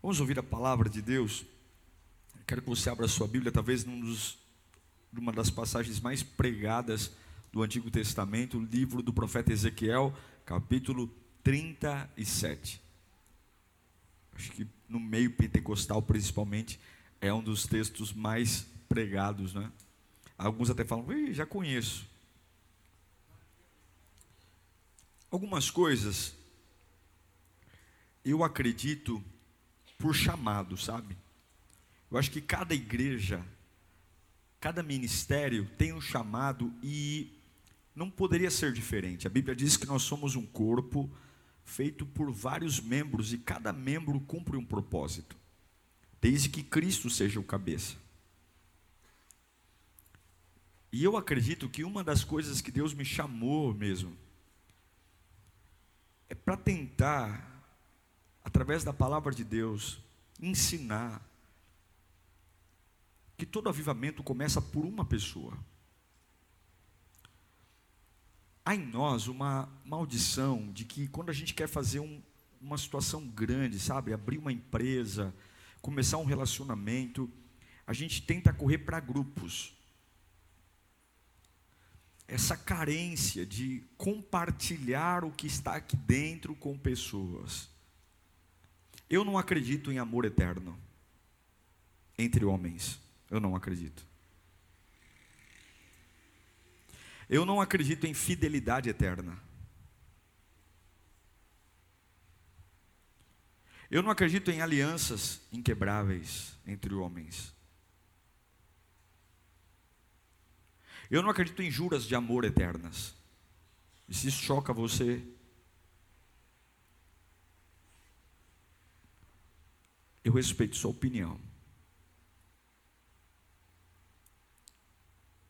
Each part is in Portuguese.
Vamos ouvir a palavra de Deus. Quero que você abra a sua Bíblia, talvez num dos, numa das passagens mais pregadas do Antigo Testamento, o livro do profeta Ezequiel, capítulo 37. Acho que no meio pentecostal, principalmente, é um dos textos mais pregados, né? Alguns até falam, já conheço. Algumas coisas eu acredito por chamado, sabe? Eu acho que cada igreja, cada ministério tem um chamado e não poderia ser diferente. A Bíblia diz que nós somos um corpo feito por vários membros e cada membro cumpre um propósito, desde que Cristo seja o cabeça. E eu acredito que uma das coisas que Deus me chamou mesmo é para tentar através da palavra de Deus, ensinar que todo avivamento começa por uma pessoa. Há em nós uma maldição de que quando a gente quer fazer um, uma situação grande, sabe, abrir uma empresa, começar um relacionamento, a gente tenta correr para grupos. Essa carência de compartilhar o que está aqui dentro com pessoas. Eu não acredito em amor eterno entre homens. Eu não acredito. Eu não acredito em fidelidade eterna. Eu não acredito em alianças inquebráveis entre homens. Eu não acredito em juras de amor eternas. E se isso choca você, Eu respeito sua opinião.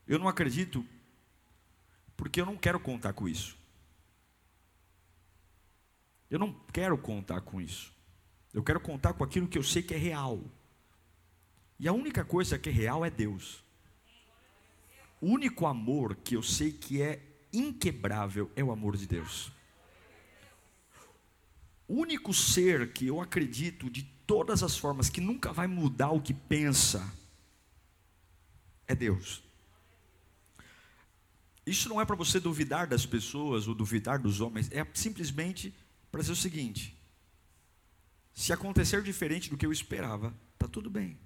Eu não acredito, porque eu não quero contar com isso. Eu não quero contar com isso. Eu quero contar com aquilo que eu sei que é real. E a única coisa que é real é Deus. O único amor que eu sei que é inquebrável é o amor de Deus. O único ser que eu acredito de todas as formas, que nunca vai mudar o que pensa, é Deus. Isso não é para você duvidar das pessoas ou duvidar dos homens, é simplesmente para dizer o seguinte: se acontecer diferente do que eu esperava, está tudo bem,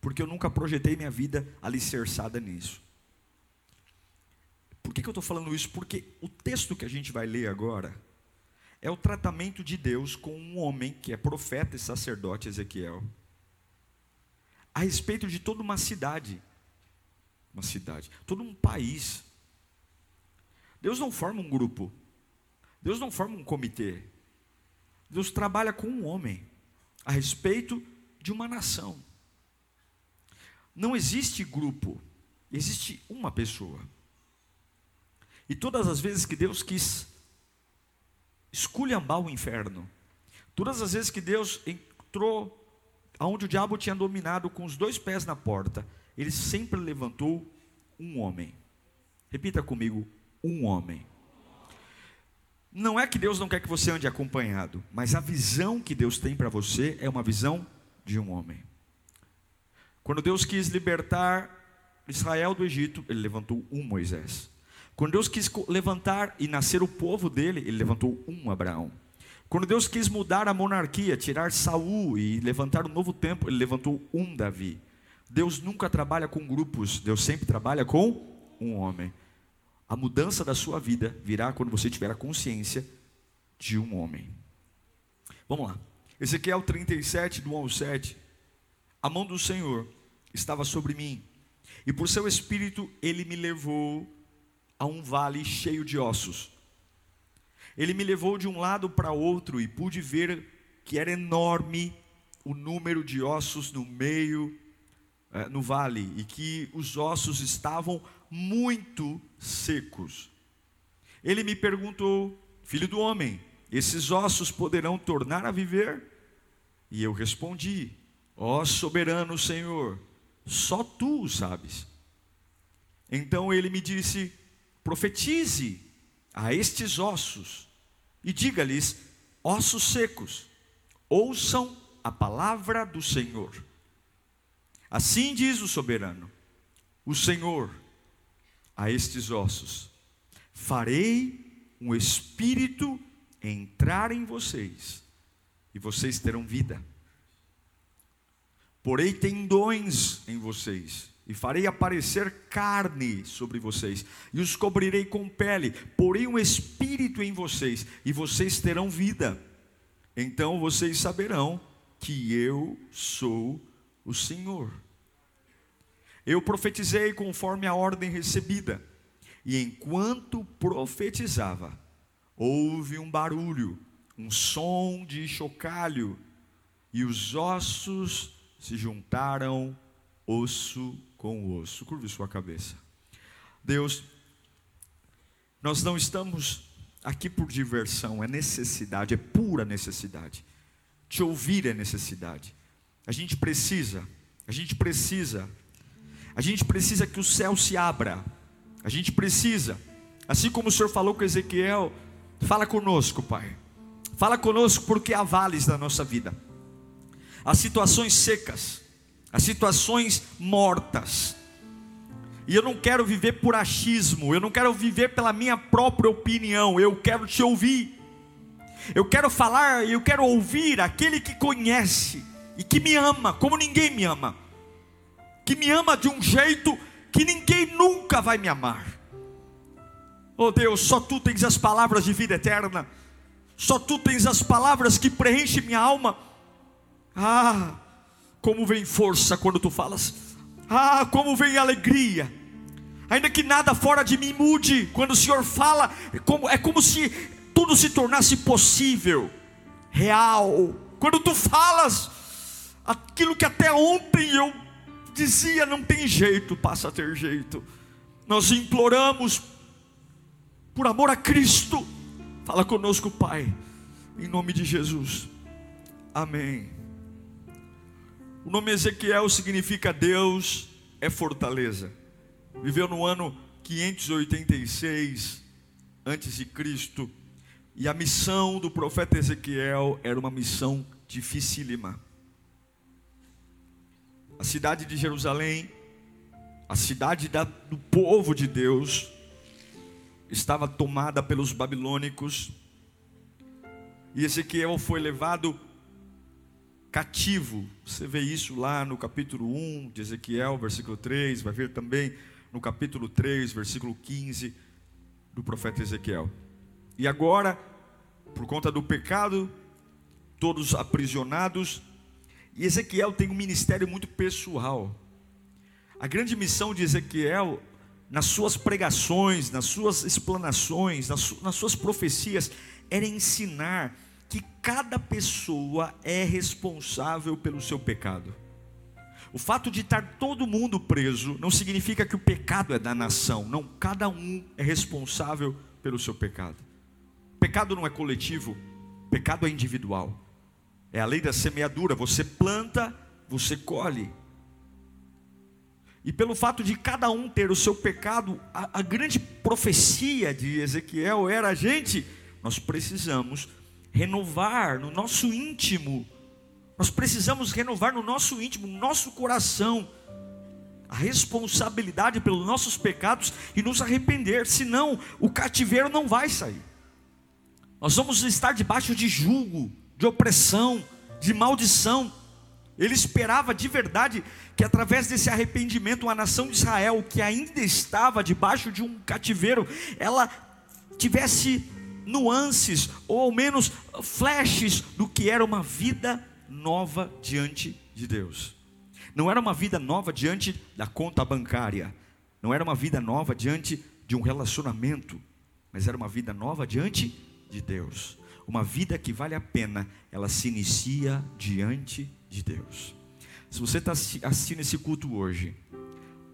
porque eu nunca projetei minha vida alicerçada nisso. Por que, que eu estou falando isso? Porque o texto que a gente vai ler agora, é o tratamento de Deus com um homem que é profeta e sacerdote Ezequiel, a respeito de toda uma cidade, uma cidade, todo um país. Deus não forma um grupo, Deus não forma um comitê, Deus trabalha com um homem, a respeito de uma nação. Não existe grupo, existe uma pessoa. E todas as vezes que Deus quis esculhambar o inferno. Todas as vezes que Deus entrou aonde o diabo tinha dominado com os dois pés na porta, ele sempre levantou um homem. Repita comigo: um homem. Não é que Deus não quer que você ande acompanhado, mas a visão que Deus tem para você é uma visão de um homem. Quando Deus quis libertar Israel do Egito, ele levantou um Moisés. Quando Deus quis levantar e nascer o povo dele, ele levantou um Abraão. Quando Deus quis mudar a monarquia, tirar Saul e levantar um novo tempo, ele levantou um Davi. Deus nunca trabalha com grupos, Deus sempre trabalha com um homem. A mudança da sua vida virá quando você tiver a consciência de um homem. Vamos lá. Ezequiel 37, do 1 ao 7. A mão do Senhor estava sobre mim, e por seu espírito ele me levou a um vale cheio de ossos. Ele me levou de um lado para outro e pude ver que era enorme o número de ossos no meio, é, no vale, e que os ossos estavam muito secos. Ele me perguntou, filho do homem, esses ossos poderão tornar a viver? E eu respondi, ó soberano Senhor, só tu o sabes. Então ele me disse, profetize a estes ossos e diga-lhes, ossos secos, ouçam a palavra do Senhor. Assim diz o soberano, o Senhor, a estes ossos: farei um espírito entrar em vocês, e vocês terão vida. Porei tendões em vocês, e farei aparecer carne sobre vocês, e os cobrirei com pele, porei um espírito em vocês, e vocês terão vida. Então vocês saberão que eu sou o Senhor. Eu profetizei conforme a ordem recebida, e enquanto profetizava, houve um barulho, um som de chocalho, e os ossos se juntaram osso com osso. Curve sua cabeça. Deus, nós não estamos aqui por diversão, é necessidade, é pura necessidade. Te ouvir é necessidade. A gente precisa, a gente precisa, a gente precisa que o céu se abra. A gente precisa, assim como o Senhor falou com Ezequiel, fala conosco, Pai. Fala conosco porque há vales na nossa vida. Há situações secas, há situações mortas. E eu não quero viver por achismo, eu não quero viver pela minha própria opinião, eu quero te ouvir. Eu quero falar, eu quero ouvir aquele que conhece e que me ama como ninguém me ama. Que me ama de um jeito que ninguém nunca vai me amar. Oh Deus, só tu tens as palavras de vida eterna. Só tu tens as palavras que preenchem minha alma. Ah, como vem força quando tu falas. Ah, como vem alegria. Ainda que nada fora de mim mude, quando o Senhor fala, é como, é como se tudo se tornasse possível, real. Quando tu falas, aquilo que até ontem eu dizia não tem jeito, passa a ter jeito. Nós imploramos, por amor a Cristo, fala conosco, Pai, em nome de Jesus. Amém. O nome Ezequiel significa Deus é fortaleza. Viveu no ano 586 antes de Cristo, e a missão do profeta Ezequiel era uma missão dificílima. A cidade de Jerusalém, a cidade da, do povo de Deus, estava tomada pelos babilônicos, e Ezequiel foi levado cativo. Você vê isso lá no capítulo 1 de Ezequiel, versículo 3, vai ver também no capítulo 3, versículo 15 do profeta Ezequiel. E agora, por conta do pecado, todos aprisionados, e Ezequiel tem um ministério muito pessoal. A grande missão de Ezequiel, nas suas pregações, nas suas explanações, nas, su nas suas profecias, era ensinar que cada pessoa é responsável pelo seu pecado. O fato de estar todo mundo preso não significa que o pecado é da nação, não, cada um é responsável pelo seu pecado. Pecado não é coletivo, pecado é individual. É a lei da semeadura, você planta, você colhe. E pelo fato de cada um ter o seu pecado, a, a grande profecia de Ezequiel era: gente, nós precisamos renovar no nosso íntimo, nós precisamos renovar no nosso íntimo, no nosso coração, a responsabilidade pelos nossos pecados e nos arrepender, senão o cativeiro não vai sair. Nós vamos estar debaixo de julgo, de opressão, de maldição. Ele esperava de verdade que através desse arrependimento a nação de Israel, que ainda estava debaixo de um cativeiro, ela tivesse nuances, ou ao menos flashes do que era uma vida nova diante de Deus. Não era uma vida nova diante da conta bancária, não era uma vida nova diante de um relacionamento, mas era uma vida nova diante de Deus. Uma vida que vale a pena, ela se inicia diante de Deus. Se você está assistindo esse culto hoje,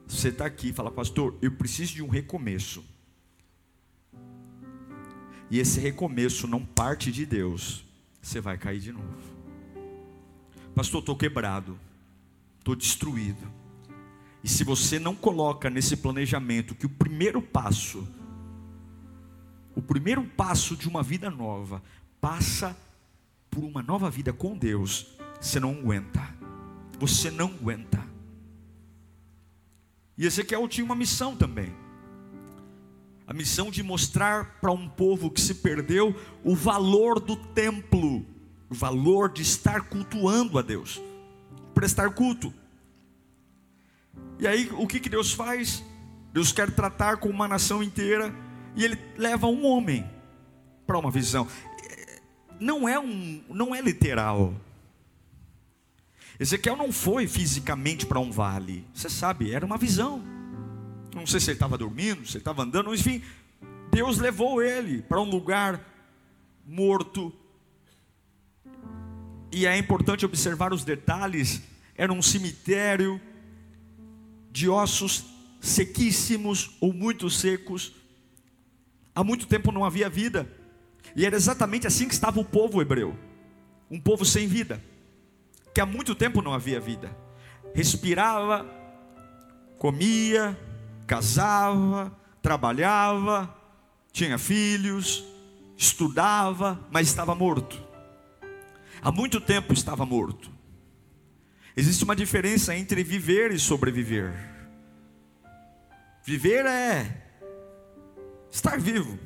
você está aqui e fala, pastor, eu preciso de um recomeço. E esse recomeço não parte de Deus, você vai cair de novo. Pastor, estou quebrado, estou destruído. E se você não coloca nesse planejamento que o primeiro passo, o primeiro passo de uma vida nova, passa por uma nova vida com Deus, você não aguenta. Você não aguenta. E Ezequiel tinha uma missão também. A missão de mostrar para um povo que se perdeu o valor do templo, o valor de estar cultuando a Deus, prestar culto. E aí, o que, que Deus faz? Deus quer tratar com uma nação inteira, e Ele leva um homem para uma visão. Não é um, não é literal. Ezequiel não foi fisicamente para um vale. Você sabe, era uma visão. Não sei se ele estava dormindo, se ele estava andando, enfim. Deus levou ele para um lugar morto. E é importante observar os detalhes. Era um cemitério de ossos sequíssimos ou muito secos. Há muito tempo não havia vida. E era exatamente assim que estava o povo hebreu um povo sem vida que há muito tempo não havia vida. Respirava, comia, casava, trabalhava, tinha filhos, estudava, mas estava morto. Há muito tempo estava morto. Existe uma diferença entre viver e sobreviver. Viver é estar vivo,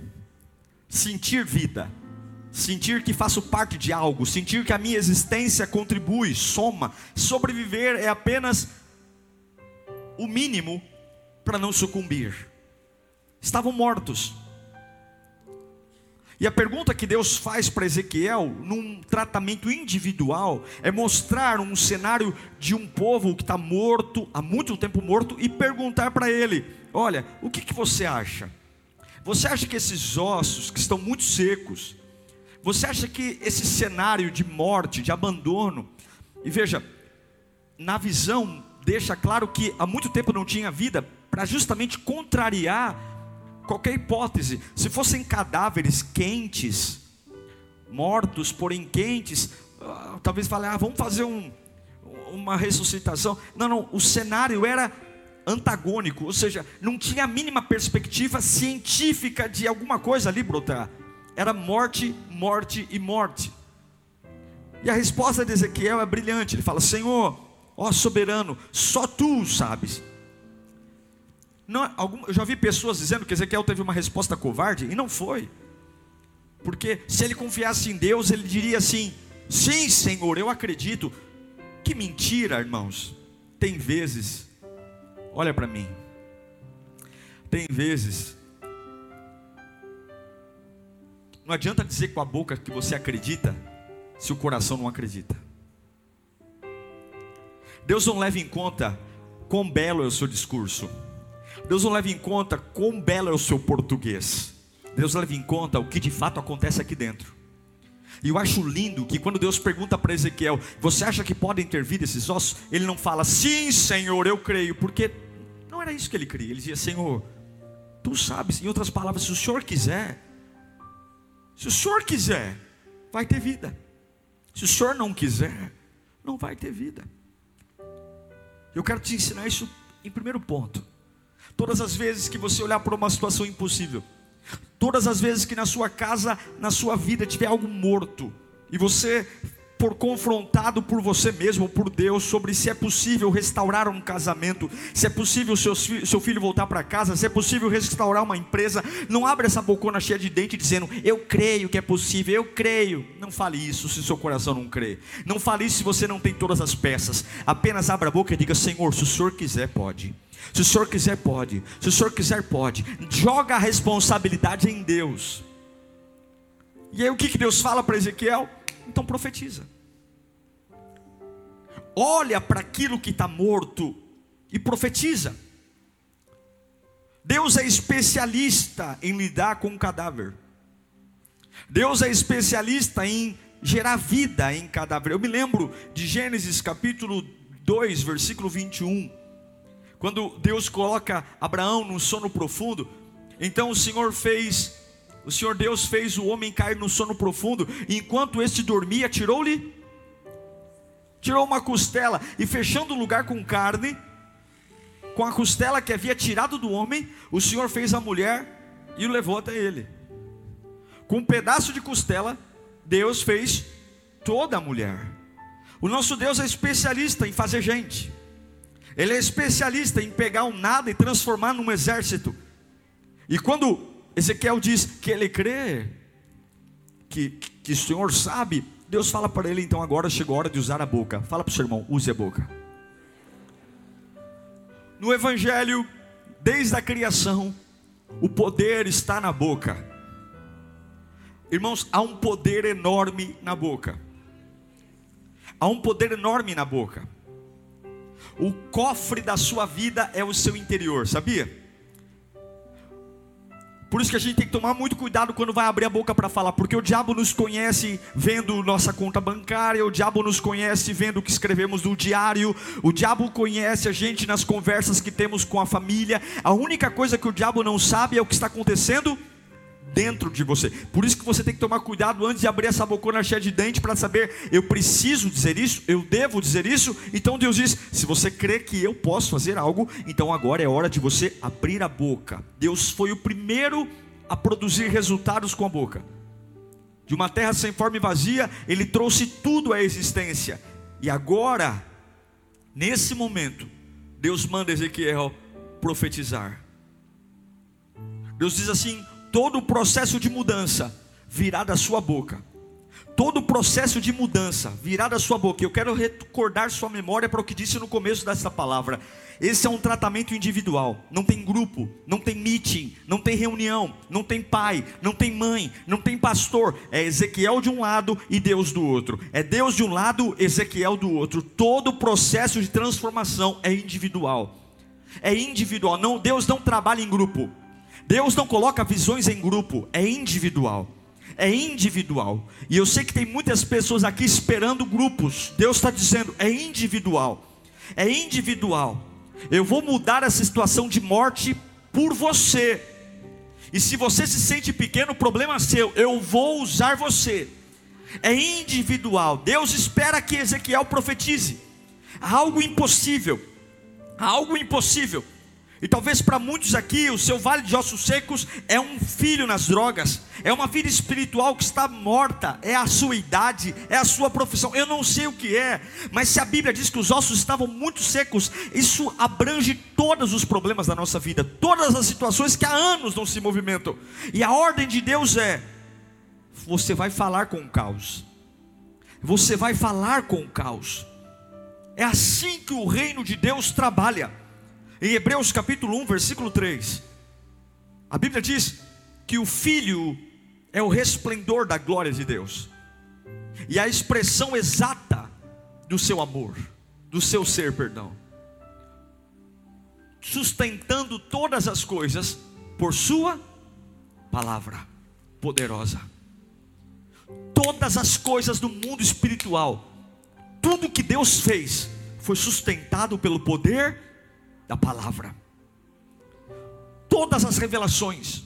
sentir vida sentir que faço parte de algo, sentir que a minha existência contribui, soma. Sobreviver é apenas o mínimo para não sucumbir. Estavam mortos. E a pergunta que Deus faz para Ezequiel, num tratamento individual, é mostrar um cenário de um povo que está morto, há muito tempo morto, e perguntar para ele: Olha, o que, que você acha? Você acha que esses ossos que estão muito secos, você acha que esse cenário de morte, de abandono, e veja, na visão deixa claro que há muito tempo não tinha vida, para justamente contrariar qualquer hipótese. Se fossem cadáveres quentes, mortos, porém quentes, ah, talvez fale, ah, vamos fazer um, uma ressuscitação. Não, não, o cenário era antagônico, ou seja, não tinha a mínima perspectiva científica de alguma coisa ali brotar. Era morte, morte e morte. E a resposta de Ezequiel é brilhante. Ele fala: Senhor, ó soberano, só tu sabes. Não, algum, eu já vi pessoas dizendo que Ezequiel teve uma resposta covarde, e não foi. Porque se ele confiasse em Deus, ele diria assim: Sim, Senhor, eu acredito. Que mentira, irmãos. Tem vezes, olha para mim, tem vezes Não adianta dizer com a boca que você acredita, se o coração não acredita. Deus não leva em conta quão belo é o seu discurso. Deus não leva em conta quão belo é o seu português. Deus leva em conta o que de fato acontece aqui dentro. E eu acho lindo que quando Deus pergunta para Ezequiel: Você acha que podem ter vida esses ossos? Ele não fala, Sim, Senhor, eu creio, porque não era isso que ele queria. Ele dizia: Senhor, tu sabes, em outras palavras, se o Senhor quiser, se o senhor quiser, vai ter vida. Se o senhor não quiser, não vai ter vida. Eu quero te ensinar isso em primeiro ponto. Todas as vezes que você olhar para uma situação impossível, todas as vezes que na sua casa, na sua vida tiver algo morto, e você for confrontado por você mesmo, por Deus, sobre se é possível restaurar um casamento, se é possível seu, seu filho voltar para casa, se é possível restaurar uma empresa. Não abra essa bocona cheia de dente dizendo, eu creio que é possível, eu creio. Não fale isso se seu coração não crê. Não fale isso se você não tem todas as peças. Apenas abra a boca e diga, Senhor, se o Senhor quiser, pode. Se o Senhor quiser, pode. Se o Senhor quiser, pode. Joga a responsabilidade em Deus. E aí o que, que Deus fala para Ezequiel? Então profetiza. Olha para aquilo que está morto e profetiza. Deus é especialista em lidar com o cadáver. Deus é especialista em gerar vida em cadáver. Eu me lembro de Gênesis capítulo 2, versículo 21. Quando Deus coloca Abraão no sono profundo, então o Senhor fez, o Senhor Deus fez o homem cair no sono profundo, e enquanto este dormia, tirou-lhe tirou uma costela e fechando o lugar com carne, com a costela que havia tirado do homem, o Senhor fez a mulher e o levou até ele. Com um pedaço de costela, Deus fez toda a mulher. O nosso Deus é especialista em fazer gente. Ele é especialista em pegar um nada e transformar num exército. E quando Ezequiel diz que ele crê, que, que o Senhor sabe, Deus fala para ele, então agora chegou a hora de usar a boca. Fala para o seu irmão, use a boca. No Evangelho, desde a criação, o poder está na boca. Irmãos, há um poder enorme na boca. Há um poder enorme na boca. O cofre da sua vida é o seu interior, sabia? Por isso que a gente tem que tomar muito cuidado quando vai abrir a boca para falar, porque o diabo nos conhece vendo nossa conta bancária, o diabo nos conhece vendo o que escrevemos no diário, o diabo conhece a gente nas conversas que temos com a família. A única coisa que o diabo não sabe é o que está acontecendo dentro de você. Por isso que você tem que tomar cuidado antes de abrir essa bocona cheia de dente para saber, eu preciso dizer isso, eu devo dizer isso. Então Deus diz: se você crê que eu posso fazer algo, então agora é hora de você abrir a boca. Deus foi o primeiro a produzir resultados com a boca. De uma terra sem forma e vazia, ele trouxe tudo à existência. E agora, nesse momento, Deus manda Ezequiel profetizar. Deus diz assim: todo o processo de mudança virá da sua boca. Todo o processo de mudança virá da sua boca. Eu quero recordar sua memória para o que disse no começo dessa palavra. Esse é um tratamento individual. Não tem grupo, não tem meeting, não tem reunião, não tem pai, não tem mãe, não tem pastor. É Ezequiel de um lado e Deus do outro. É Deus de um lado, Ezequiel do outro. Todo o processo de transformação é individual. É individual. Não, Deus não trabalha em grupo. Deus não coloca visões em grupo, é individual. É individual. E eu sei que tem muitas pessoas aqui esperando grupos. Deus está dizendo, é individual. É individual. Eu vou mudar essa situação de morte por você. E se você se sente pequeno, problema seu. Eu vou usar você. É individual. Deus espera que Ezequiel profetize. algo impossível. algo impossível. E talvez para muitos aqui, o seu vale de ossos secos é um filho nas drogas, é uma vida espiritual que está morta, é a sua idade, é a sua profissão. Eu não sei o que é, mas se a Bíblia diz que os ossos estavam muito secos, isso abrange todos os problemas da nossa vida, todas as situações que há anos não se movimentam. E a ordem de Deus é: você vai falar com o caos, você vai falar com o caos. É assim que o reino de Deus trabalha. Em Hebreus capítulo 1, versículo 3, a Bíblia diz que o Filho é o resplendor da glória de Deus, e a expressão exata do seu amor, do seu ser, perdão, sustentando todas as coisas por Sua palavra poderosa. Todas as coisas do mundo espiritual, tudo que Deus fez, foi sustentado pelo poder da palavra. Todas as revelações,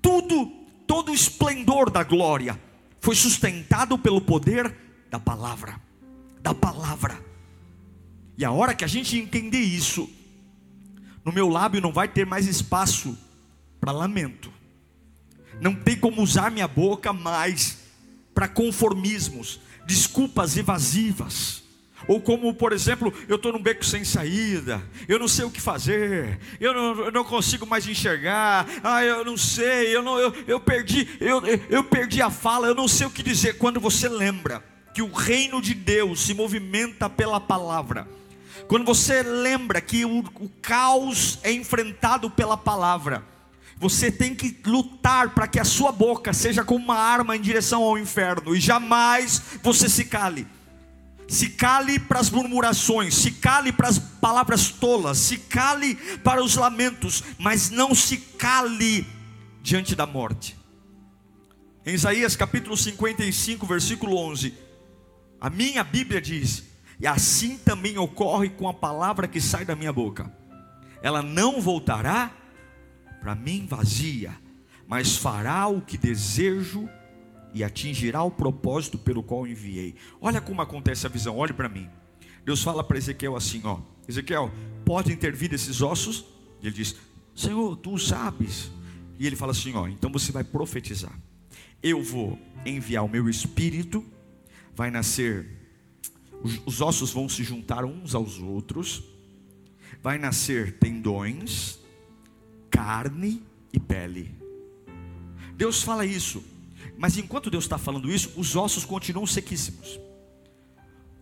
tudo, todo o esplendor da glória foi sustentado pelo poder da palavra, da palavra. E a hora que a gente entender isso, no meu lábio não vai ter mais espaço para lamento. Não tem como usar minha boca mais para conformismos, desculpas evasivas ou como, por exemplo, eu estou num beco sem saída, eu não sei o que fazer, eu não, eu não consigo mais enxergar, ah, eu não sei, eu, não, eu, eu, perdi, eu, eu perdi a fala, eu não sei o que dizer. Quando você lembra que o reino de Deus se movimenta pela palavra, quando você lembra que o, o caos é enfrentado pela palavra, você tem que lutar para que a sua boca seja como uma arma em direção ao inferno, e jamais você se cale se cale para as murmurações, se cale para as palavras tolas, se cale para os lamentos, mas não se cale diante da morte. Em Isaías capítulo 55, versículo 11, a minha Bíblia diz: E assim também ocorre com a palavra que sai da minha boca. Ela não voltará para mim vazia, mas fará o que desejo e atingirá o propósito pelo qual enviei. Olha como acontece a visão, olhe para mim. Deus fala para Ezequiel assim, ó: Ezequiel, pode intervir esses ossos? E ele diz: Senhor, tu sabes. E ele fala assim, ó, então você vai profetizar eu vou enviar o meu espírito, vai nascer, os ossos vão se juntar uns aos outros, vai nascer tendões, carne e pele. Deus fala isso, mas enquanto Deus está falando isso, os ossos continuam sequíssimos.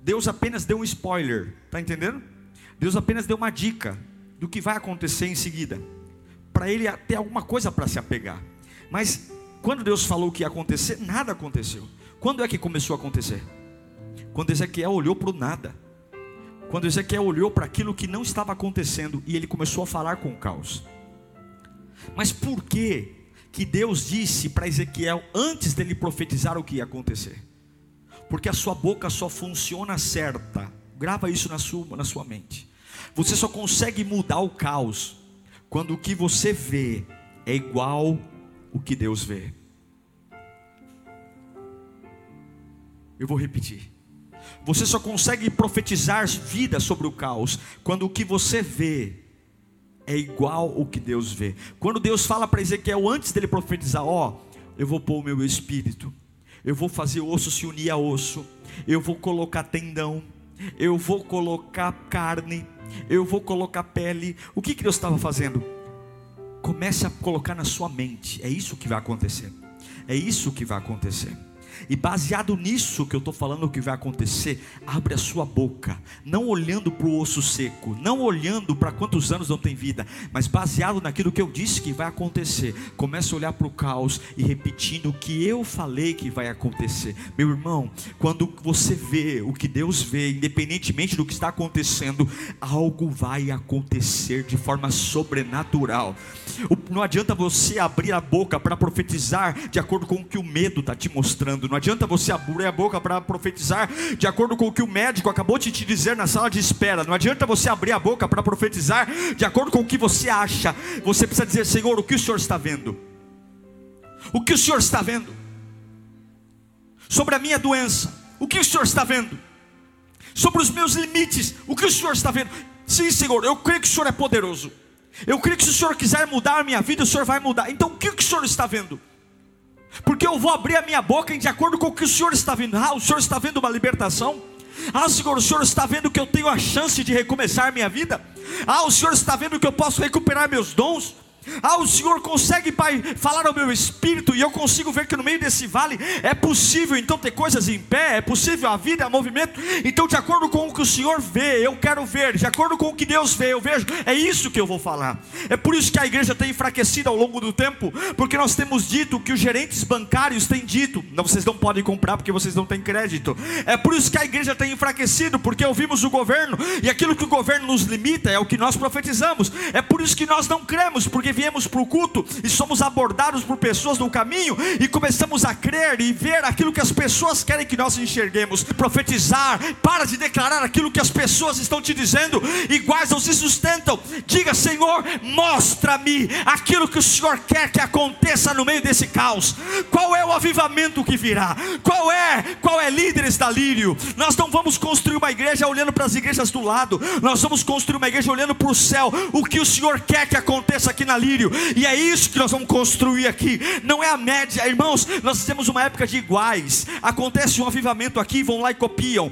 Deus apenas deu um spoiler, está entendendo? Deus apenas deu uma dica do que vai acontecer em seguida, para ele ter alguma coisa para se apegar. Mas quando Deus falou que ia acontecer, nada aconteceu. Quando é que começou a acontecer? Quando Ezequiel olhou para o nada. Quando Ezequiel olhou para aquilo que não estava acontecendo e ele começou a falar com o caos. Mas por que que Deus disse para Ezequiel antes dele profetizar o que ia acontecer? Porque a sua boca só funciona certa. Grava isso na sua, na sua mente. Você só consegue mudar o caos quando o que você vê é igual o que Deus vê. Eu vou repetir. Você só consegue profetizar vida sobre o caos quando o que você vê é igual o que Deus vê. Quando Deus fala para Ezequiel antes dele profetizar, ó, oh, eu vou pôr o meu espírito, eu vou fazer osso se unir a osso, eu vou colocar tendão, eu vou colocar carne, eu vou colocar pele. O que, que Deus estava fazendo? Comece a colocar na sua mente. É isso que vai acontecer. É isso que vai acontecer. E baseado nisso que eu estou falando que vai acontecer, abre a sua boca, não olhando para o osso seco, não olhando para quantos anos não tem vida, mas baseado naquilo que eu disse que vai acontecer. Comece a olhar para o caos e repetindo o que eu falei que vai acontecer. Meu irmão, quando você vê o que Deus vê, independentemente do que está acontecendo, algo vai acontecer de forma sobrenatural. Não adianta você abrir a boca para profetizar de acordo com o que o medo está te mostrando não adianta você abrir a boca para profetizar de acordo com o que o médico acabou de te dizer na sala de espera. Não adianta você abrir a boca para profetizar de acordo com o que você acha. Você precisa dizer, Senhor, o que o Senhor está vendo? O que o Senhor está vendo? Sobre a minha doença, o que o Senhor está vendo? Sobre os meus limites, o que o Senhor está vendo? Sim, Senhor, eu creio que o Senhor é poderoso. Eu creio que se o Senhor quiser mudar a minha vida, o Senhor vai mudar. Então, o que o Senhor está vendo? porque eu vou abrir a minha boca de acordo com o que o Senhor está vendo. Ah, o Senhor está vendo uma libertação. Ah, Senhor, o Senhor está vendo que eu tenho a chance de recomeçar minha vida. Ah, o Senhor está vendo que eu posso recuperar meus dons. Ah, o Senhor consegue, Pai, falar ao meu espírito e eu consigo ver que no meio desse vale é possível então ter coisas em pé, é possível a vida, a movimento. Então, de acordo com o que o Senhor vê, eu quero ver, de acordo com o que Deus vê, eu vejo. É isso que eu vou falar. É por isso que a igreja tem enfraquecido ao longo do tempo, porque nós temos dito que os gerentes bancários têm dito, não, vocês não podem comprar porque vocês não têm crédito. É por isso que a igreja tem enfraquecido, porque ouvimos o governo e aquilo que o governo nos limita é o que nós profetizamos. É por isso que nós não cremos, porque viemos para o culto e somos abordados por pessoas no caminho e começamos a crer e ver aquilo que as pessoas querem que nós enxerguemos, profetizar, para de declarar aquilo que as pessoas estão te dizendo, iguais não se sustentam. Diga, Senhor, mostra-me aquilo que o Senhor quer que aconteça no meio desse caos. Qual é o avivamento que virá? Qual é? Qual é líderes da Lírio? Nós não vamos construir uma igreja olhando para as igrejas do lado. Nós vamos construir uma igreja olhando para o céu. O que o Senhor quer que aconteça aqui na E é isso que nós vamos construir aqui. Não é a média, irmãos. Nós temos uma época de iguais. Acontece um avivamento aqui, vão lá e copiam.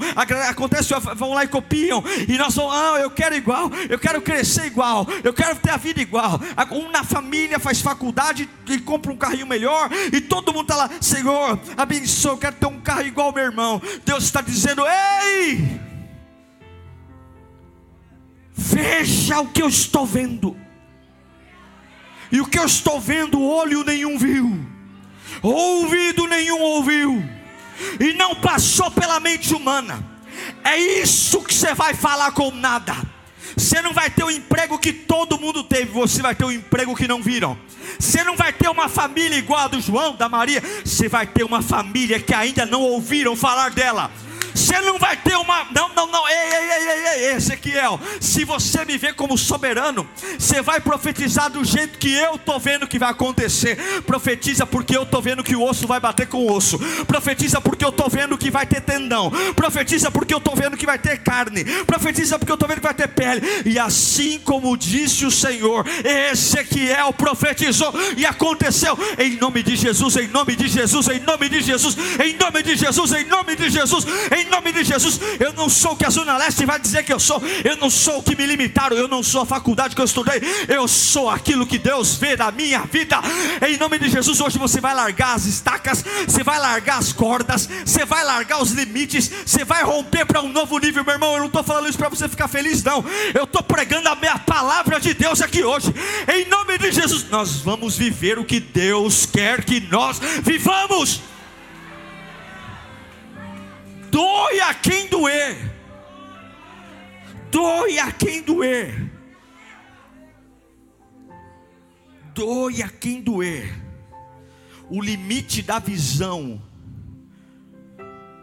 Acontece, vão lá e copiam. E nós vamos, ah, eu quero igual, eu quero crescer igual, eu quero ter a vida igual. Um na família faz faculdade e compra um carrinho melhor, e todo mundo está lá, Senhor, abençoa, eu quero ter um carro igual ao meu irmão. Deus está dizendo, ei! Veja o que eu estou vendo. E o que eu estou vendo, olho nenhum viu, ouvido nenhum ouviu, e não passou pela mente humana. É isso que você vai falar com nada. Você não vai ter o emprego que todo mundo teve, você vai ter o emprego que não viram. Você não vai ter uma família igual a do João, da Maria, você vai ter uma família que ainda não ouviram falar dela. Você não vai ter uma. Não, não, não. Ei, ei, ei, ei, ei, Ezequiel. Se você me vê como soberano, você vai profetizar do jeito que eu estou vendo que vai acontecer. Profetiza porque eu estou vendo que o osso vai bater com o osso. Profetiza porque eu estou vendo que vai ter tendão. Profetiza porque eu estou vendo que vai ter carne. Profetiza porque eu estou vendo que vai ter pele. E assim como disse o Senhor, Ezequiel profetizou e aconteceu. Em nome de Jesus, em nome de Jesus, em nome de Jesus, em nome de Jesus, em nome de Jesus, em em nome de Jesus. Eu não sou o que a Zona Leste vai dizer que eu sou, eu não sou o que me limitaram, eu não sou a faculdade que eu estudei, eu sou aquilo que Deus vê na minha vida. Em nome de Jesus, hoje você vai largar as estacas, você vai largar as cordas, você vai largar os limites, você vai romper para um novo nível, meu irmão. Eu não estou falando isso para você ficar feliz, não. Eu estou pregando a minha palavra de Deus aqui hoje. Em nome de Jesus, nós vamos viver o que Deus quer que nós vivamos. Doe a quem doer. Doe a quem doer. Doe a quem doer. O limite da visão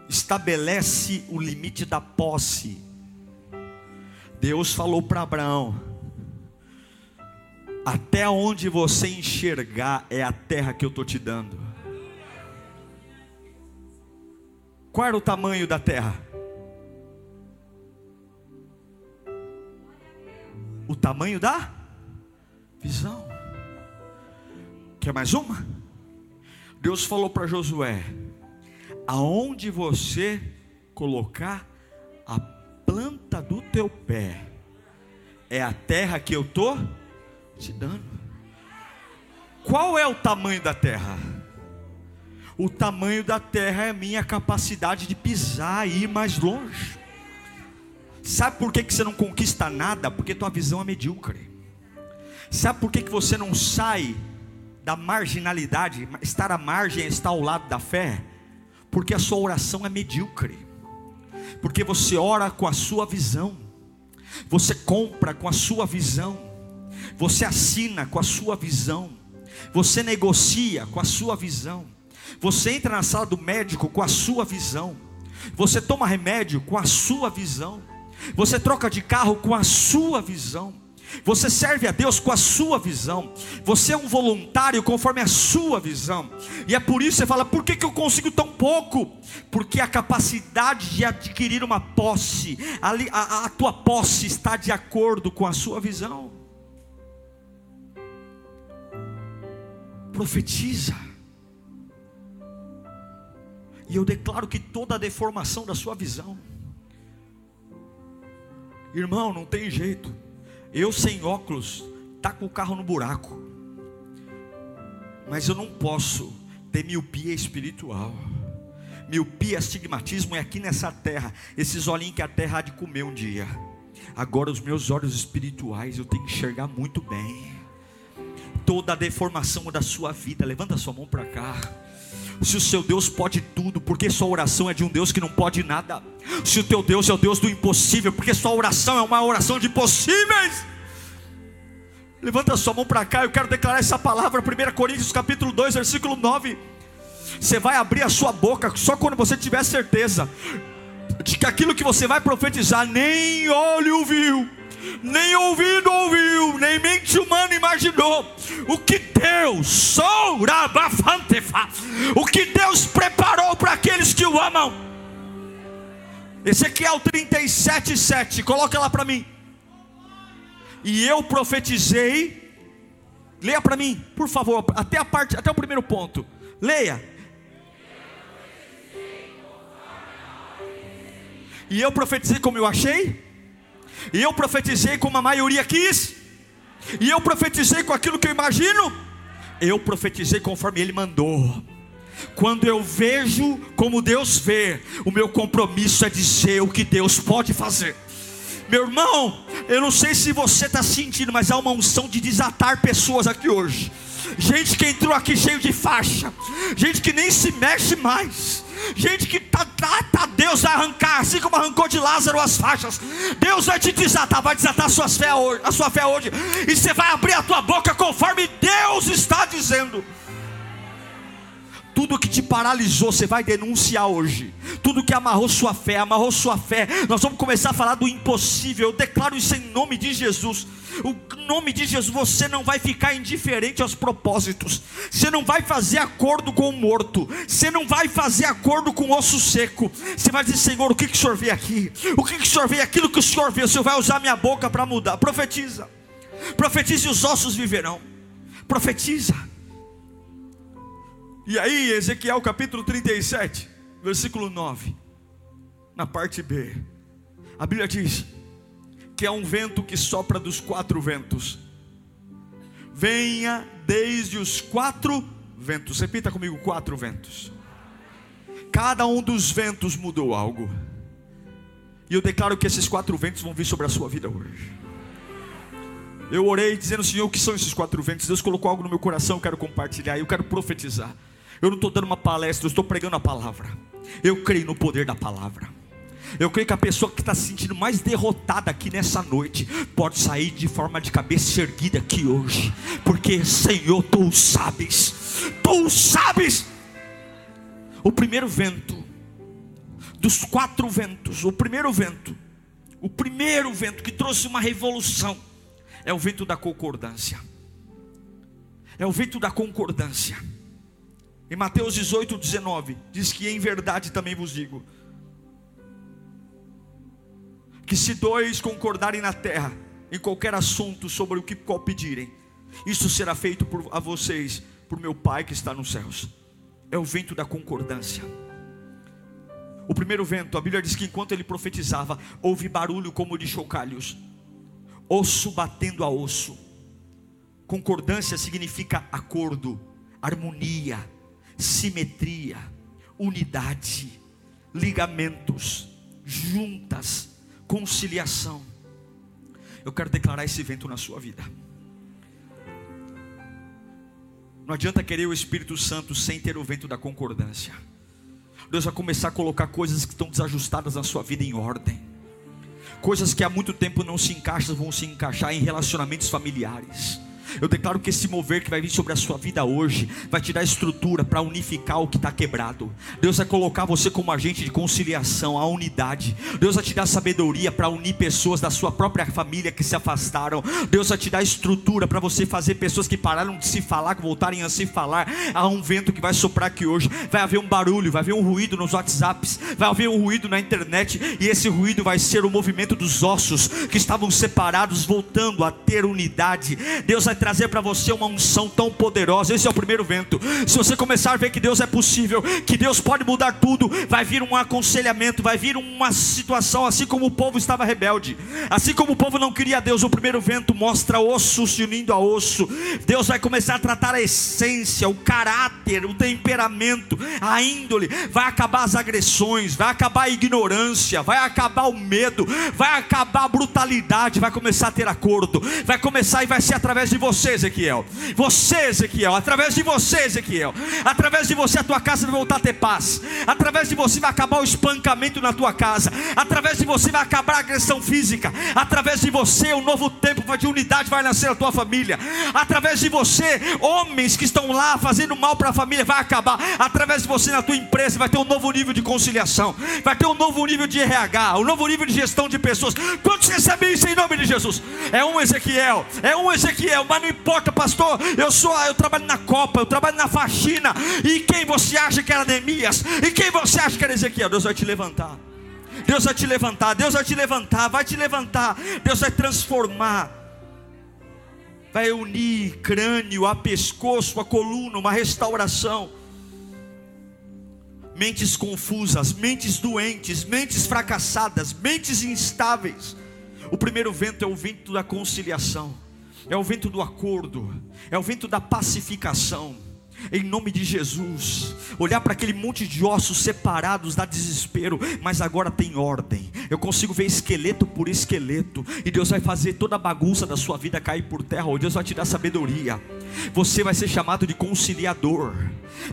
estabelece o limite da posse. Deus falou para Abraão: Até onde você enxergar é a terra que eu estou te dando. Qual era o tamanho da terra? O tamanho da visão. Quer mais uma? Deus falou para Josué: aonde você colocar a planta do teu pé, é a terra que eu estou te dando. Qual é o tamanho da terra? O tamanho da terra é minha capacidade de pisar e ir mais longe. Sabe por que, que você não conquista nada? Porque tua visão é medíocre. Sabe por que, que você não sai da marginalidade? Estar à margem é estar ao lado da fé. Porque a sua oração é medíocre. Porque você ora com a sua visão. Você compra com a sua visão. Você assina com a sua visão. Você negocia com a sua visão. Você entra na sala do médico com a sua visão. Você toma remédio com a sua visão. Você troca de carro com a sua visão. Você serve a Deus com a sua visão. Você é um voluntário conforme a sua visão. E é por isso que você fala: por que, que eu consigo tão pouco? Porque a capacidade de adquirir uma posse, a, a, a tua posse está de acordo com a sua visão. Profetiza. E eu declaro que toda a deformação da sua visão, irmão, não tem jeito. Eu sem óculos, tá com o carro no buraco. Mas eu não posso ter miopia espiritual. Miopia, astigmatismo é aqui nessa terra. Esses olhinhos que a terra há de comer um dia. Agora os meus olhos espirituais eu tenho que enxergar muito bem. Toda a deformação da sua vida, levanta sua mão para cá se o seu Deus pode tudo, porque sua oração é de um Deus que não pode nada. Se o teu Deus é o Deus do impossível, porque sua oração é uma oração de possíveis. Levanta sua mão para cá, eu quero declarar essa palavra, 1 Coríntios capítulo 2, versículo 9. Você vai abrir a sua boca só quando você tiver certeza de que aquilo que você vai profetizar nem olho viu nem ouvido ouviu, nem mente humana imaginou o que Deus, o que Deus preparou para aqueles que o amam. Ezequiel 37, 7, coloca lá para mim. E eu profetizei, leia para mim, por favor, até a parte, até o primeiro ponto. Leia. E eu profetizei como eu achei e eu profetizei como a maioria quis. E eu profetizei com aquilo que eu imagino. Eu profetizei conforme Ele mandou. Quando eu vejo como Deus vê, o meu compromisso é dizer o que Deus pode fazer. Meu irmão, eu não sei se você está sentindo, mas há uma unção de desatar pessoas aqui hoje. Gente que entrou aqui cheio de faixa, gente que nem se mexe mais, Gente que tá, tá, tá, Deus vai arrancar, assim como arrancou de Lázaro as faixas. Deus vai te desatar, vai desatar a sua fé hoje, a sua fé hoje. E você vai abrir a tua boca conforme Deus está dizendo. Tudo que te paralisou, você vai denunciar hoje. Tudo que amarrou sua fé, amarrou sua fé. Nós vamos começar a falar do impossível. Eu declaro isso em nome de Jesus. O nome de Jesus, você não vai ficar indiferente aos propósitos. Você não vai fazer acordo com o morto. Você não vai fazer acordo com o osso seco. Você vai dizer, Senhor, o que, que o Senhor vê aqui? O que, que o Senhor vê? Aquilo que o Senhor vê. O Senhor vai usar minha boca para mudar. Profetiza. Profetize e os ossos viverão. Profetiza. E aí, Ezequiel capítulo 37, versículo 9, na parte B, a Bíblia diz que é um vento que sopra dos quatro ventos. Venha desde os quatro ventos. Repita comigo: quatro ventos. Cada um dos ventos mudou algo. E eu declaro que esses quatro ventos vão vir sobre a sua vida hoje. Eu orei dizendo, Senhor, o que são esses quatro ventos? Deus colocou algo no meu coração, eu quero compartilhar, eu quero profetizar. Eu não estou dando uma palestra, eu estou pregando a palavra. Eu creio no poder da palavra. Eu creio que a pessoa que está se sentindo mais derrotada aqui nessa noite pode sair de forma de cabeça erguida aqui hoje, porque Senhor, tu sabes, tu sabes. O primeiro vento, dos quatro ventos, o primeiro vento, o primeiro vento que trouxe uma revolução, é o vento da concordância. É o vento da concordância. Em Mateus 18, 19, diz que em verdade também vos digo: que se dois concordarem na terra, em qualquer assunto sobre o que qual pedirem, isso será feito por a vocês, por meu Pai que está nos céus. É o vento da concordância. O primeiro vento, a Bíblia diz que enquanto ele profetizava, houve barulho como de chocalhos, osso batendo a osso. Concordância significa acordo, harmonia, simetria, unidade, ligamentos, juntas, conciliação. Eu quero declarar esse vento na sua vida. Não adianta querer o Espírito Santo sem ter o vento da concordância. Deus vai começar a colocar coisas que estão desajustadas na sua vida em ordem. Coisas que há muito tempo não se encaixam, vão se encaixar em relacionamentos familiares eu declaro que esse mover que vai vir sobre a sua vida hoje vai te dar estrutura para unificar o que está quebrado. Deus vai colocar você como agente de conciliação, a unidade. Deus vai te dar sabedoria para unir pessoas da sua própria família que se afastaram. Deus vai te dar estrutura para você fazer pessoas que pararam de se falar, que voltarem a se falar. Há um vento que vai soprar aqui hoje. Vai haver um barulho, vai haver um ruído nos WhatsApps, vai haver um ruído na internet. E esse ruído vai ser o movimento dos ossos que estavam separados, voltando a ter unidade. Deus vai trazer para você uma unção tão poderosa. Esse é o primeiro vento. Se você começar a ver que Deus é possível, que Deus pode mudar tudo, vai vir um aconselhamento, vai vir uma situação assim como o povo estava rebelde, assim como o povo não queria Deus. O primeiro vento mostra osso se unindo a osso. Deus vai começar a tratar a essência, o caráter, o temperamento, a índole. Vai acabar as agressões, vai acabar a ignorância, vai acabar o medo, vai acabar a brutalidade, vai começar a ter acordo, vai começar e vai ser através de você você, Ezequiel. Você, Ezequiel. Através de você, Ezequiel. Através de você, a tua casa vai voltar a ter paz. Através de você vai acabar o espancamento na tua casa. Através de você vai acabar a agressão física. Através de você, um novo tempo de unidade vai nascer na tua família. Através de você, homens que estão lá fazendo mal para a família vai acabar. Através de você, na tua empresa, vai ter um novo nível de conciliação. Vai ter um novo nível de RH. Um novo nível de gestão de pessoas. Quantos recebem isso em nome de Jesus? É um Ezequiel. É um Ezequiel. Mas não importa, pastor. Eu sou, eu trabalho na Copa, eu trabalho na faxina. E quem você acha que era Neemias? E quem você acha que era Ezequiel? Deus vai te levantar. Deus vai te levantar, Deus vai te levantar, vai te levantar, Deus vai transformar, vai unir crânio a pescoço, a coluna, uma restauração. Mentes confusas, mentes doentes, mentes fracassadas, mentes instáveis. O primeiro vento é o vento da conciliação é o vento do acordo, é o vento da pacificação. Em nome de Jesus, olhar para aquele monte de ossos separados dá desespero, mas agora tem ordem. Eu consigo ver esqueleto por esqueleto, e Deus vai fazer toda a bagunça da sua vida cair por terra, ou Deus vai te dar sabedoria. Você vai ser chamado de conciliador.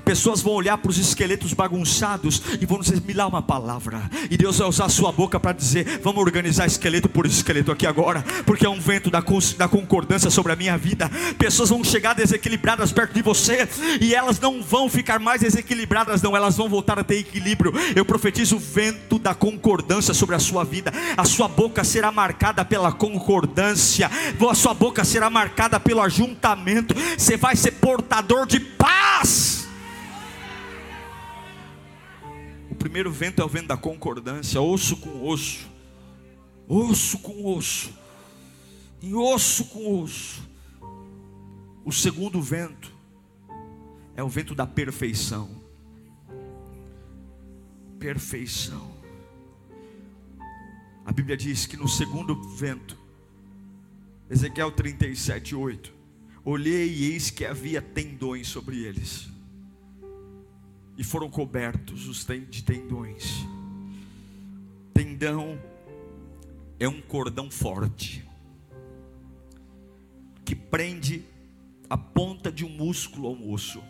Pessoas vão olhar para os esqueletos bagunçados e vão dizer: me dá uma palavra. E Deus vai usar a sua boca para dizer: vamos organizar esqueleto por esqueleto aqui agora, porque é um vento da, da concordância sobre a minha vida. Pessoas vão chegar desequilibradas perto de você e elas não vão ficar mais desequilibradas, não, elas vão voltar a ter equilíbrio. Eu profetizo o vento da concordância sobre a sua vida. A sua boca será marcada pela concordância, a sua boca será marcada pelo ajuntamento. Você vai ser portador de paz. primeiro vento é o vento da concordância, osso com osso, osso com osso, em osso com osso. O segundo vento é o vento da perfeição. Perfeição. A Bíblia diz que no segundo vento, Ezequiel 37, 8, olhei e eis que havia tendões sobre eles e foram cobertos os de tendões. Tendão é um cordão forte que prende a ponta de um músculo ao osso.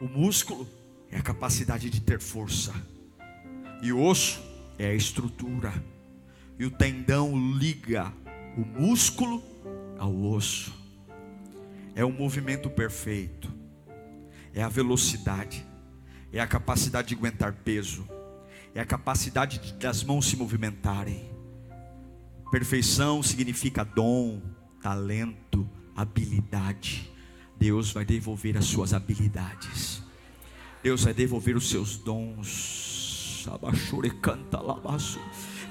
O músculo é a capacidade de ter força, e o osso é a estrutura, e o tendão liga o músculo ao osso. É um movimento perfeito é a velocidade, é a capacidade de aguentar peso, é a capacidade de, das mãos se movimentarem. Perfeição significa dom, talento, habilidade. Deus vai devolver as suas habilidades. Deus vai devolver os seus dons. Abachure canta labaço.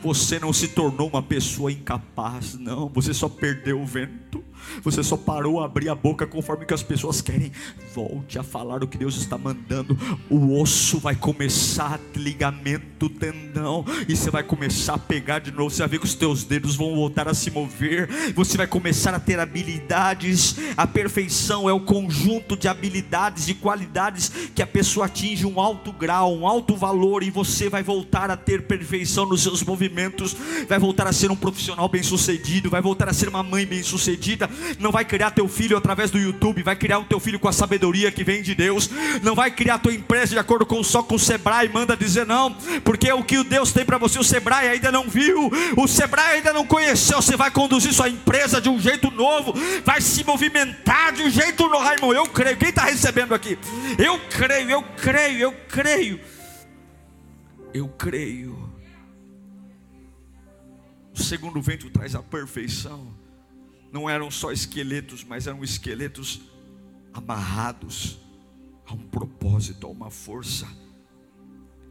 Você não se tornou uma pessoa incapaz, não. Você só perdeu o vento. Você só parou a abrir a boca conforme que as pessoas querem. Volte a falar o que Deus está mandando. O osso vai começar, ligamento, tendão, e você vai começar a pegar de novo. Você vai ver que os teus dedos vão voltar a se mover. Você vai começar a ter habilidades. A perfeição é o conjunto de habilidades e qualidades que a pessoa atinge um alto grau, um alto valor, e você vai voltar a ter perfeição nos seus movimentos vai voltar a ser um profissional bem-sucedido, vai voltar a ser uma mãe bem-sucedida, não vai criar teu filho através do YouTube, vai criar o teu filho com a sabedoria que vem de Deus, não vai criar tua empresa de acordo com só com o Sebrae, manda dizer não, porque o que Deus tem para você, o Sebrae ainda não viu, o Sebrae ainda não conheceu, você vai conduzir sua empresa de um jeito novo, vai se movimentar de um jeito novo, irmão, eu creio, quem está recebendo aqui? Eu creio, eu creio, eu creio, eu creio. O segundo vento traz a perfeição. Não eram só esqueletos, mas eram esqueletos amarrados a um propósito, a uma força.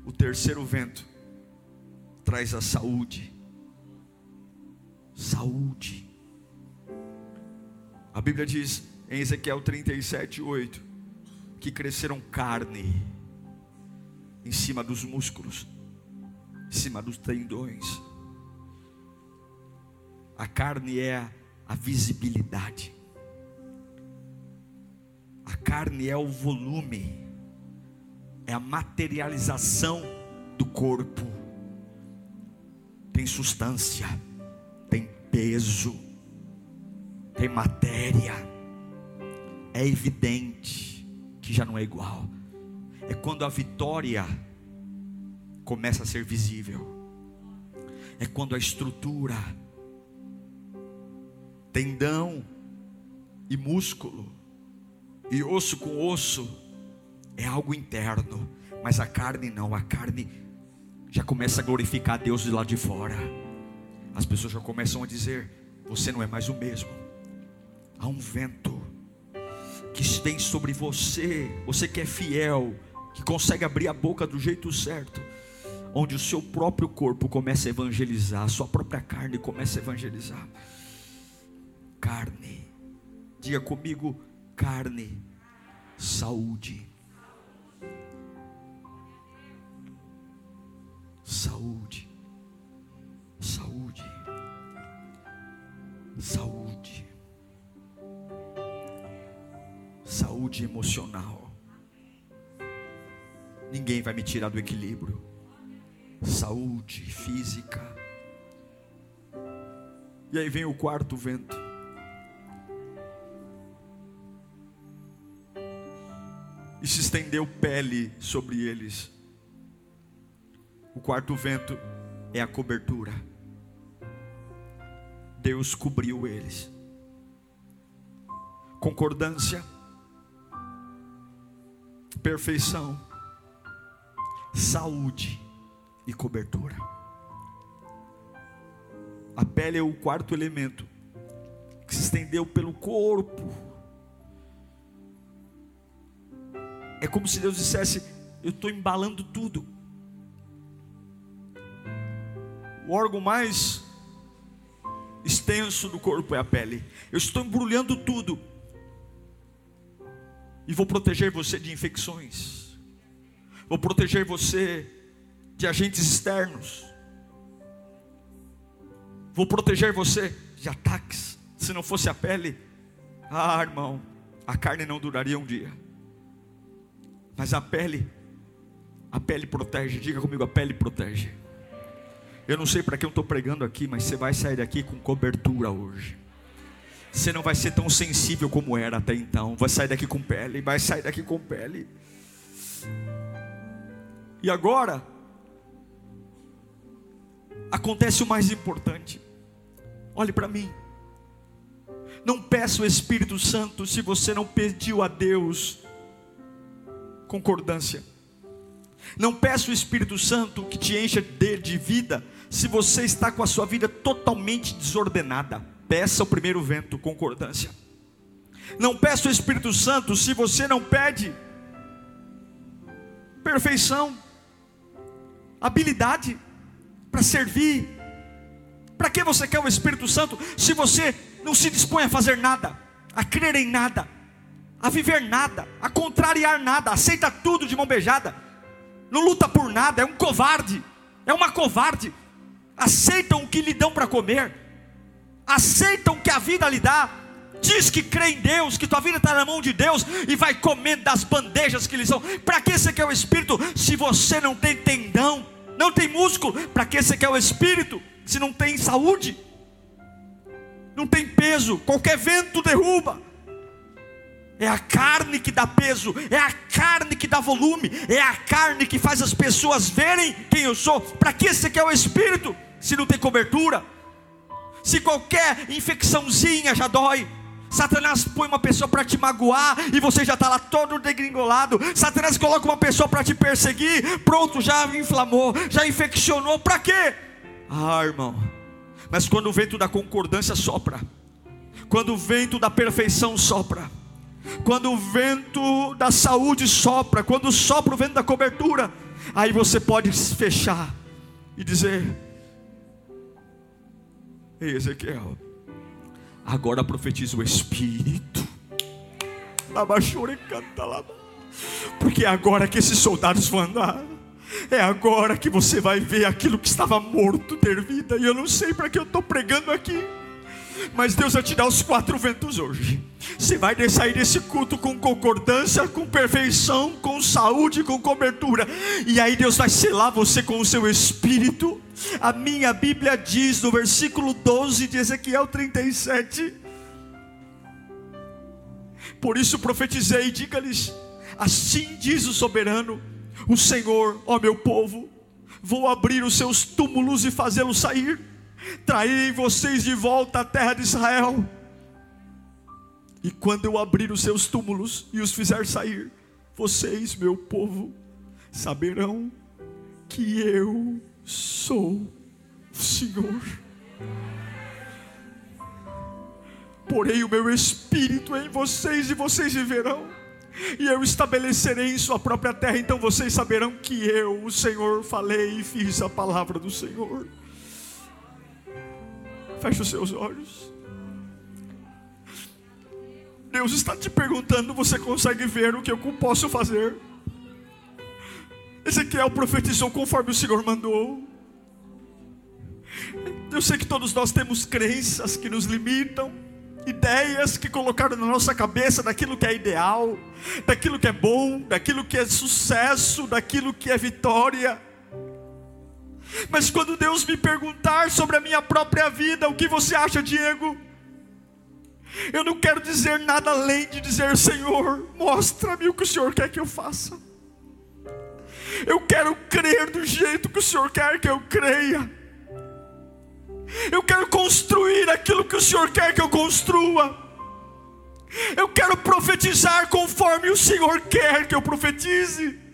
O terceiro vento traz a saúde. Saúde. A Bíblia diz em Ezequiel 37, 8, que cresceram carne em cima dos músculos, em cima dos tendões. A carne é a visibilidade. A carne é o volume, é a materialização do corpo. Tem substância, tem peso, tem matéria. É evidente que já não é igual. É quando a vitória começa a ser visível. É quando a estrutura tendão e músculo, e osso com osso, é algo interno, mas a carne não, a carne já começa a glorificar a Deus de lá de fora. As pessoas já começam a dizer: Você não é mais o mesmo. Há um vento que vem sobre você, você que é fiel, que consegue abrir a boca do jeito certo, onde o seu próprio corpo começa a evangelizar, a sua própria carne começa a evangelizar carne. Diga comigo, carne, saúde. Saúde, saúde, saúde, saúde emocional. Ninguém vai me tirar do equilíbrio. Saúde física. E aí vem o quarto vento e se estendeu pele sobre eles. O quarto vento é a cobertura. Deus cobriu eles. Concordância, perfeição, saúde e cobertura. A pele é o quarto elemento que se estendeu pelo corpo. É como se Deus dissesse: Eu estou embalando tudo. O órgão mais extenso do corpo é a pele. Eu estou embrulhando tudo. E vou proteger você de infecções. Vou proteger você de agentes externos. Vou proteger você de ataques. Se não fosse a pele, ah, irmão, a carne não duraria um dia. Mas a pele, a pele protege. Diga comigo, a pele protege. Eu não sei para que eu estou pregando aqui, mas você vai sair daqui com cobertura hoje. Você não vai ser tão sensível como era até então. Vai sair daqui com pele, vai sair daqui com pele. E agora acontece o mais importante. Olhe para mim. Não peça o Espírito Santo se você não pediu a Deus concordância. Não peça o Espírito Santo que te encha de, vida se você está com a sua vida totalmente desordenada. Peça o primeiro vento, concordância. Não peça o Espírito Santo se você não pede perfeição, habilidade para servir. Para que você quer o Espírito Santo se você não se dispõe a fazer nada, a crer em nada, a viver nada, a contrariar nada, aceita tudo de mão beijada, não luta por nada, é um covarde, é uma covarde. Aceitam o que lhe dão para comer, aceitam o que a vida lhe dá, diz que crê em Deus, que tua vida está na mão de Deus e vai comendo das bandejas que lhe são. Para que você quer o Espírito se você não tem tendão, não tem músculo? Para que você quer o Espírito se não tem saúde? não tem peso, qualquer vento derruba. É a carne que dá peso, é a carne que dá volume, é a carne que faz as pessoas verem quem eu sou. Para que você quer o espírito se não tem cobertura? Se qualquer infecçãozinha já dói, Satanás põe uma pessoa para te magoar e você já está lá todo degringolado. Satanás coloca uma pessoa para te perseguir, pronto, já inflamou, já infeccionou. Para quê? Ah, irmão, mas quando o vento da concordância sopra, quando o vento da perfeição sopra, quando o vento da saúde sopra, quando sopra o vento da cobertura, aí você pode fechar e dizer: Ei, Ezequiel, agora profetiza o Espírito. Porque é agora que esses soldados vão andar. É agora que você vai ver aquilo que estava morto ter vida. E eu não sei para que eu estou pregando aqui. Mas Deus vai te dar os quatro ventos hoje. Você vai sair desse culto com concordância, com perfeição, com saúde, com cobertura. E aí Deus vai selar você com o seu espírito. A minha Bíblia diz no versículo 12 de Ezequiel 37. Por isso profetizei, diga-lhes: Assim diz o soberano o Senhor, ó meu povo, vou abrir os seus túmulos e fazê-los sair, trair vocês de volta à terra de Israel. E quando eu abrir os seus túmulos e os fizer sair, vocês, meu povo, saberão que eu sou o Senhor. Porei o meu espírito em vocês e vocês viverão e eu estabelecerei em sua própria terra, então vocês saberão que eu, o Senhor, falei e fiz a palavra do Senhor. Feche os seus olhos. Deus está te perguntando: você consegue ver o que eu posso fazer? Ezequiel profetizou conforme o Senhor mandou. Eu sei que todos nós temos crenças que nos limitam ideias que colocaram na nossa cabeça daquilo que é ideal, daquilo que é bom, daquilo que é sucesso, daquilo que é vitória. Mas quando Deus me perguntar sobre a minha própria vida, o que você acha, Diego? Eu não quero dizer nada além de dizer: Senhor, mostra-me o que o Senhor quer que eu faça. Eu quero crer do jeito que o Senhor quer que eu creia. Eu quero construir aquilo que o Senhor quer que eu construa. Eu quero profetizar conforme o Senhor quer que eu profetize.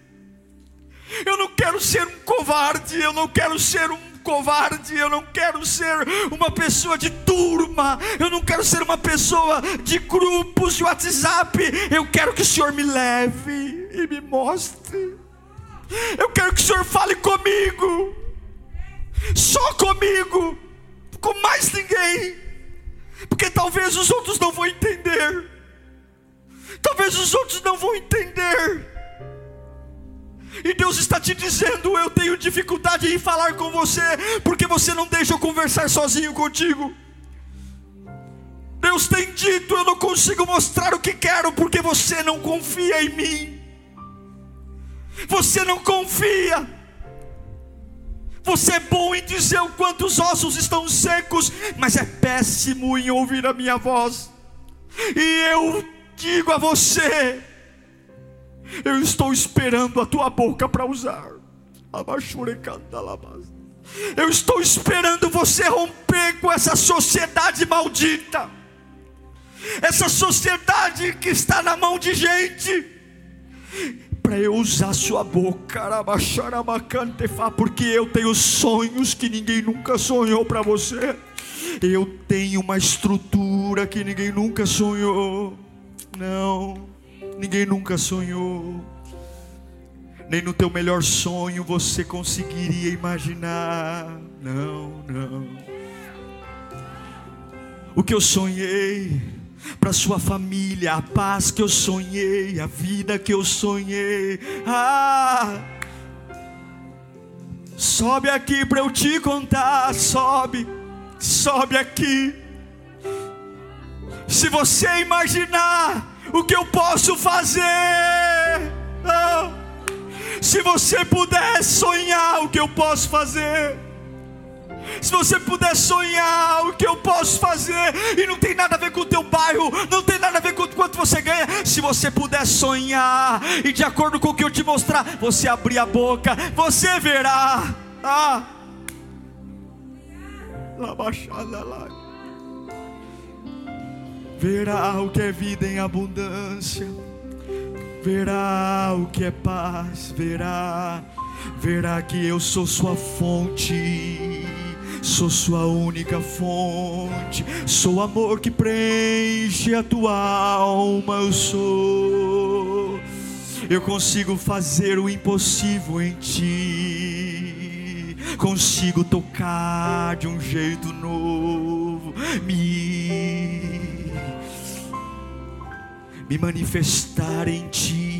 Eu não quero ser um covarde, eu não quero ser um covarde, eu não quero ser uma pessoa de turma, eu não quero ser uma pessoa de grupos de WhatsApp. Eu quero que o Senhor me leve e me mostre. Eu quero que o Senhor fale comigo, só comigo, com mais ninguém, porque talvez os outros não vão entender, talvez os outros não vão entender. E Deus está te dizendo: Eu tenho dificuldade em falar com você, porque você não deixa eu conversar sozinho contigo. Deus tem dito: Eu não consigo mostrar o que quero, porque você não confia em mim. Você não confia. Você é bom em dizer o quanto os ossos estão secos, mas é péssimo em ouvir a minha voz. E eu digo a você: eu estou esperando a tua boca para usar. Eu estou esperando você romper com essa sociedade maldita. Essa sociedade que está na mão de gente. Para eu usar sua boca, porque eu tenho sonhos que ninguém nunca sonhou para você. Eu tenho uma estrutura que ninguém nunca sonhou. Não. Ninguém nunca sonhou. Nem no teu melhor sonho você conseguiria imaginar. Não, não. O que eu sonhei para sua família, a paz que eu sonhei, a vida que eu sonhei. Ah! Sobe aqui para eu te contar, sobe, sobe aqui. Se você imaginar o que eu posso fazer. Ah, se você puder sonhar o que eu posso fazer. Se você puder sonhar o que eu posso fazer, e não tem nada a ver com o teu bairro, não tem nada a ver com quanto você ganha. Se você puder sonhar, e de acordo com o que eu te mostrar, você abrir a boca, você verá. Ah. Lá baixada lá verá o que é vida em abundância, verá o que é paz, verá, verá que eu sou sua fonte. Sou sua única fonte, sou amor que preenche a tua alma. Eu sou, eu consigo fazer o impossível em ti, consigo tocar de um jeito novo, me me manifestar em ti